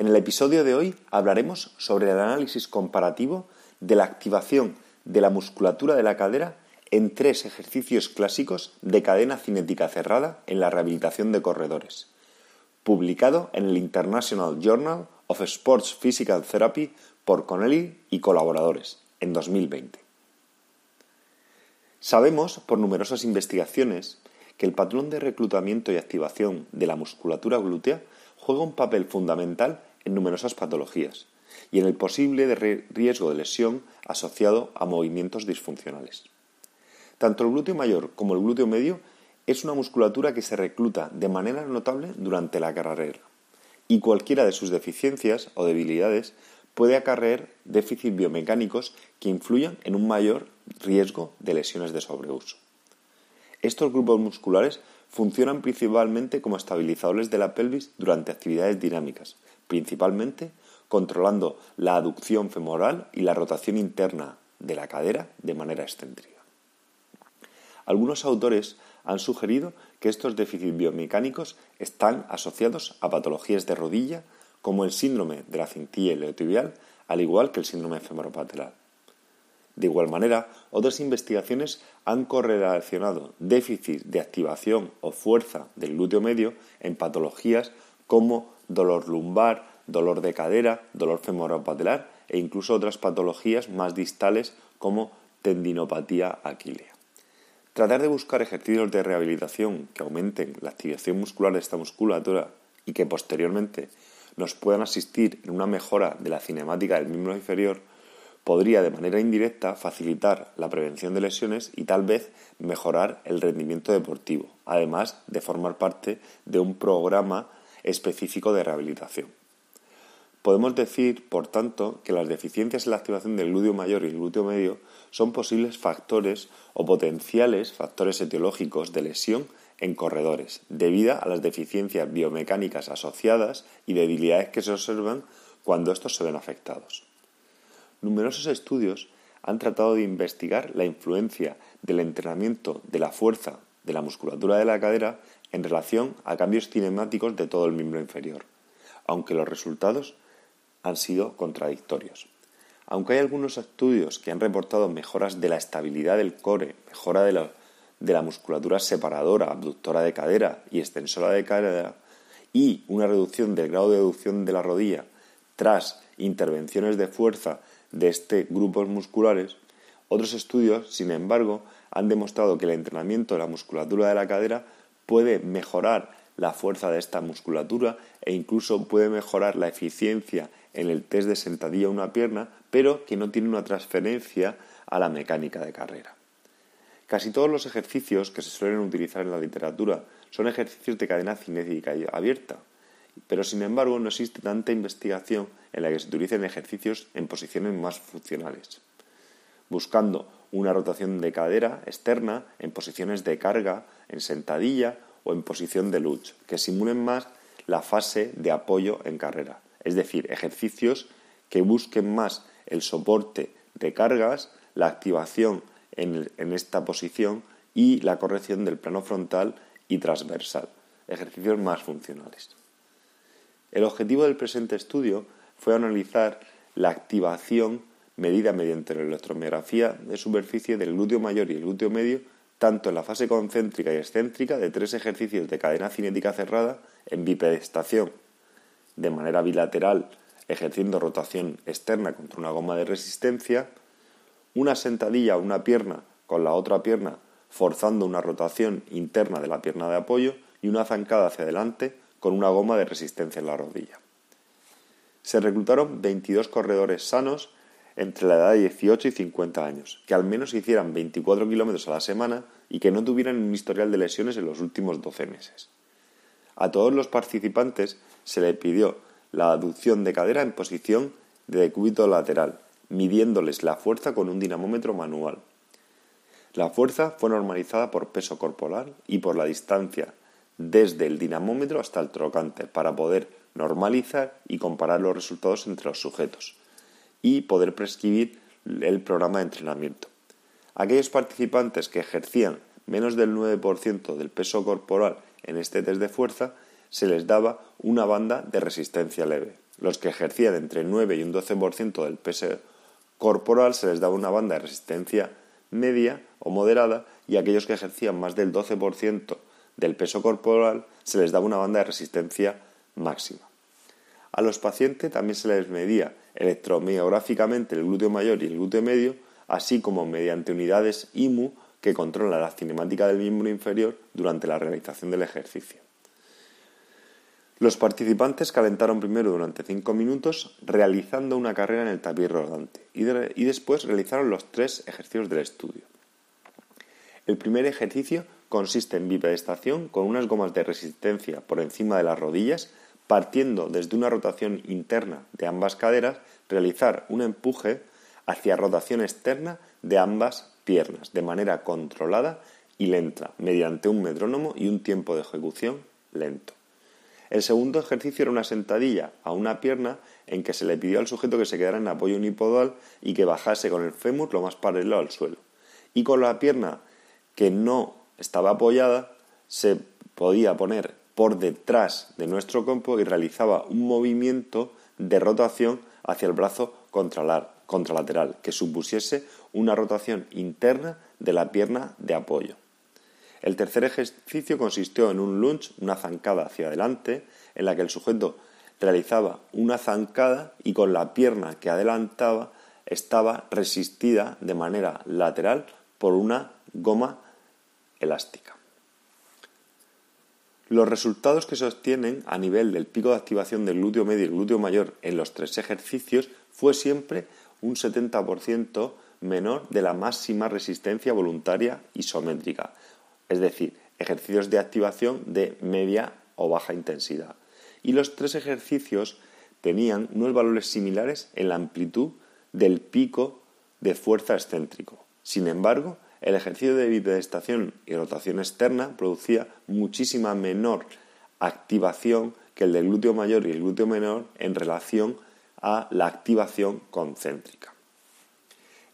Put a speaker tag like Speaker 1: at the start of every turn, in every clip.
Speaker 1: En el episodio de hoy hablaremos sobre el análisis comparativo de la activación de la musculatura de la cadera en tres ejercicios clásicos de cadena cinética cerrada en la rehabilitación de corredores, publicado en el International Journal of Sports Physical Therapy por Connelly y colaboradores en 2020. Sabemos por numerosas investigaciones que el patrón de reclutamiento y activación de la musculatura glútea juega un papel fundamental en numerosas patologías y en el posible riesgo de lesión asociado a movimientos disfuncionales. Tanto el glúteo mayor como el glúteo medio es una musculatura que se recluta de manera notable durante la carrera y cualquiera de sus deficiencias o debilidades puede acarrear déficits biomecánicos que influyan en un mayor riesgo de lesiones de sobreuso. Estos grupos musculares funcionan principalmente como estabilizadores de la pelvis durante actividades dinámicas, principalmente controlando la aducción femoral y la rotación interna de la cadera de manera excéntrica. Algunos autores han sugerido que estos déficits biomecánicos están asociados a patologías de rodilla como el síndrome de la cintilla iliotibial, al igual que el síndrome femoropatelar. De igual manera, otras investigaciones han correlacionado déficits de activación o fuerza del glúteo medio en patologías como dolor lumbar, dolor de cadera, dolor femoropatelar e incluso otras patologías más distales como tendinopatía aquilea. Tratar de buscar ejercicios de rehabilitación que aumenten la activación muscular de esta musculatura y que posteriormente nos puedan asistir en una mejora de la cinemática del miembro inferior podría de manera indirecta facilitar la prevención de lesiones y tal vez mejorar el rendimiento deportivo, además de formar parte de un programa específico de rehabilitación. Podemos decir, por tanto, que las deficiencias en la activación del glúteo mayor y el glúteo medio son posibles factores o potenciales factores etiológicos de lesión en corredores, debido a las deficiencias biomecánicas asociadas y debilidades que se observan cuando estos se ven afectados. Numerosos estudios han tratado de investigar la influencia del entrenamiento de la fuerza de la musculatura de la cadera en relación a cambios cinemáticos de todo el miembro inferior, aunque los resultados han sido contradictorios. Aunque hay algunos estudios que han reportado mejoras de la estabilidad del core, mejora de la, de la musculatura separadora, abductora de cadera y extensora de cadera, y una reducción del grado de deducción de la rodilla tras intervenciones de fuerza de este grupos musculares, otros estudios, sin embargo, han demostrado que el entrenamiento de la musculatura de la cadera puede mejorar la fuerza de esta musculatura e incluso puede mejorar la eficiencia en el test de sentadilla una pierna, pero que no tiene una transferencia a la mecánica de carrera. Casi todos los ejercicios que se suelen utilizar en la literatura son ejercicios de cadena cinética abierta, pero sin embargo no existe tanta investigación en la que se utilicen ejercicios en posiciones más funcionales, buscando una rotación de cadera externa en posiciones de carga, en sentadilla o en posición de lucha, que simulen más la fase de apoyo en carrera, es decir, ejercicios que busquen más el soporte de cargas, la activación en, en esta posición y la corrección del plano frontal y transversal, ejercicios más funcionales. El objetivo del presente estudio fue analizar la activación medida mediante la electromiografía de superficie del glúteo mayor y el glúteo medio, tanto en la fase concéntrica y excéntrica de tres ejercicios de cadena cinética cerrada en bipedestación, de manera bilateral, ejerciendo rotación externa contra una goma de resistencia, una sentadilla a una pierna con la otra pierna forzando una rotación interna de la pierna de apoyo y una zancada hacia adelante con una goma de resistencia en la rodilla. Se reclutaron 22 corredores sanos entre la edad de 18 y 50 años, que al menos hicieran 24 kilómetros a la semana y que no tuvieran un historial de lesiones en los últimos 12 meses. A todos los participantes se le pidió la aducción de cadera en posición de decúbito lateral, midiéndoles la fuerza con un dinamómetro manual. La fuerza fue normalizada por peso corporal y por la distancia desde el dinamómetro hasta el trocante para poder normalizar y comparar los resultados entre los sujetos y poder prescribir el programa de entrenamiento. Aquellos participantes que ejercían menos del 9% del peso corporal en este test de fuerza se les daba una banda de resistencia leve. Los que ejercían entre 9 y un 12% del peso corporal se les daba una banda de resistencia media o moderada y aquellos que ejercían más del 12% del peso corporal se les daba una banda de resistencia máxima. A los pacientes también se les medía electromiográficamente el glúteo mayor y el glúteo medio, así como mediante unidades IMU que controlan la cinemática del miembro inferior durante la realización del ejercicio. Los participantes calentaron primero durante 5 minutos realizando una carrera en el tapiz rodante y, después realizaron los tres ejercicios del estudio. El primer ejercicio consiste en bipedestación con unas gomas de resistencia por encima de las rodillas, partiendo desde una rotación interna de ambas caderas, realizar un empuje hacia rotación externa de ambas piernas de manera controlada y lenta, mediante un metrónomo y un tiempo de ejecución lento. El segundo ejercicio era una sentadilla a una pierna en que se le pidió al sujeto que se quedara en apoyo unipodal y que bajase con el fémur lo más paralelo al suelo. Y con la pierna que no estaba apoyada, se podía poner por detrás de nuestro cuerpo y realizaba un movimiento de rotación hacia el brazo contralateral, que supusiese una rotación interna de la pierna de apoyo. El tercer ejercicio consistió en un lunge, una zancada hacia adelante, en la que el sujeto realizaba una zancada y con la pierna que adelantaba estaba resistida de manera lateral por una goma elástica. Los resultados que se obtienen a nivel del pico de activación del glúteo medio y glúteo mayor en los tres ejercicios fue siempre un 70% menor de la máxima resistencia voluntaria isométrica, es decir, ejercicios de activación de media o baja intensidad. Y los tres ejercicios tenían unos valores similares en la amplitud del pico de fuerza excéntrico. Sin embargo, el ejercicio de bipedestación y rotación externa producía muchísima menor activación que el del glúteo mayor y el glúteo menor en relación a la activación concéntrica.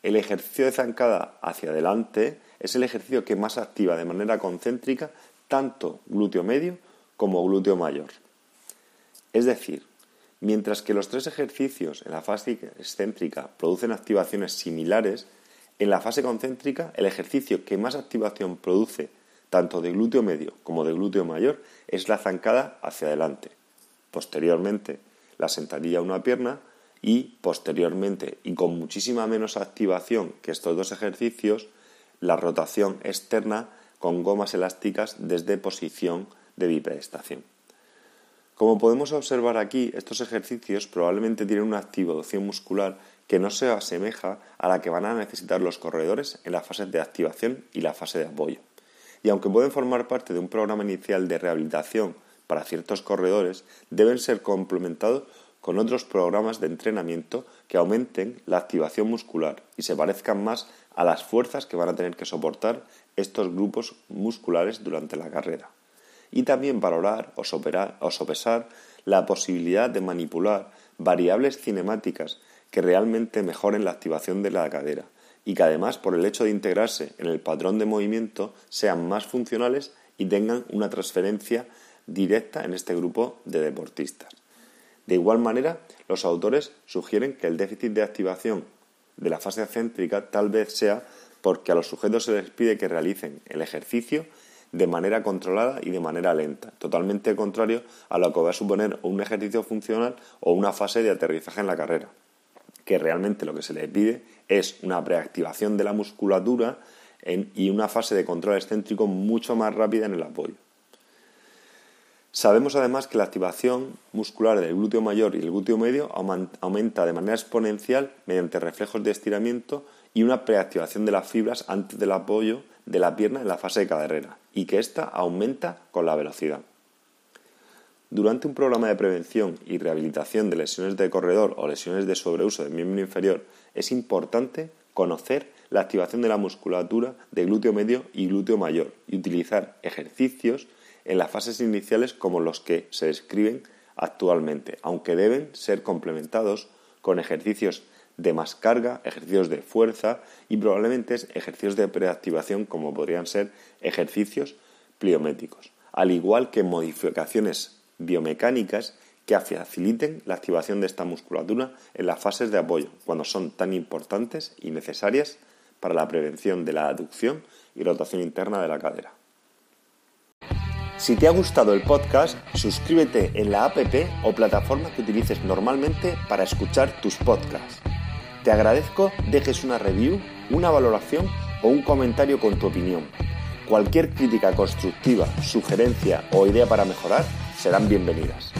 Speaker 1: El ejercicio de zancada hacia adelante es el ejercicio que más activa de manera concéntrica tanto glúteo medio como glúteo mayor. Es decir, mientras que los tres ejercicios en la fase excéntrica producen activaciones similares, en la fase concéntrica, el ejercicio que más activación produce tanto de glúteo medio como de glúteo mayor es la zancada hacia adelante. Posteriormente, la sentadilla a una pierna y posteriormente, y con muchísima menos activación que estos dos ejercicios, la rotación externa con gomas elásticas desde posición de bipedestación. Como podemos observar aquí, estos ejercicios probablemente tienen una activación muscular que no se asemeja a la que van a necesitar los corredores en la fase de activación y la fase de apoyo. Y aunque pueden formar parte de un programa inicial de rehabilitación para ciertos corredores, deben ser complementados con otros programas de entrenamiento que aumenten la activación muscular y se parezcan más a las fuerzas que van a tener que soportar estos grupos musculares durante la carrera. Y también valorar o, o sopesar la posibilidad de manipular variables cinemáticas que realmente mejoren la activación de la cadera y que además por el hecho de integrarse en el patrón de movimiento sean más funcionales y tengan una transferencia directa en este grupo de deportistas. De igual manera, los autores sugieren que el déficit de activación de la fase céntrica tal vez sea porque a los sujetos se les pide que realicen el ejercicio de manera controlada y de manera lenta, totalmente contrario a lo que va a suponer un ejercicio funcional o una fase de aterrizaje en la carrera. Que realmente lo que se le pide es una preactivación de la musculatura y una fase de control excéntrico mucho más rápida en el apoyo. Sabemos además que la activación muscular del glúteo mayor y el glúteo medio aumenta de manera exponencial mediante reflejos de estiramiento y una preactivación de las fibras antes del apoyo de la pierna en la fase de carrera y que ésta aumenta con la velocidad. Durante un programa de prevención y rehabilitación de lesiones de corredor o lesiones de sobreuso del miembro inferior es importante conocer la activación de la musculatura de glúteo medio y glúteo mayor y utilizar ejercicios en las fases iniciales como los que se describen actualmente, aunque deben ser complementados con ejercicios de más carga, ejercicios de fuerza y probablemente ejercicios de preactivación como podrían ser ejercicios pliométricos, al igual que modificaciones biomecánicas que faciliten la activación de esta musculatura en las fases de apoyo, cuando son tan importantes y necesarias para la prevención de la aducción y rotación interna de la cadera. Si te ha gustado el podcast, suscríbete en la app o plataforma que utilices normalmente para escuchar tus podcasts. Te agradezco dejes una review, una valoración o un comentario con tu opinión. Cualquier crítica constructiva, sugerencia o idea para mejorar serán bienvenidas.